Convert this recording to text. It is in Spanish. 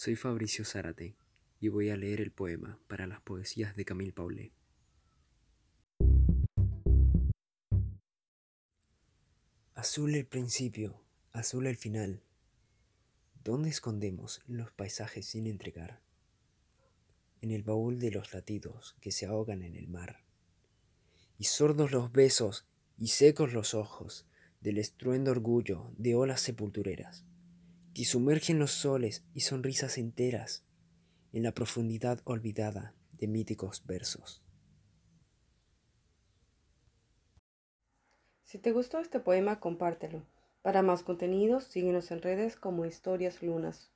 Soy Fabricio Zárate y voy a leer el poema para las poesías de Camille Paulet. Azul el principio, azul el final. ¿Dónde escondemos los paisajes sin entregar? En el baúl de los latidos que se ahogan en el mar. Y sordos los besos y secos los ojos del estruendo orgullo de olas sepultureras que sumergen los soles y sonrisas enteras en la profundidad olvidada de míticos versos. Si te gustó este poema, compártelo. Para más contenidos, síguenos en redes como Historias Lunas.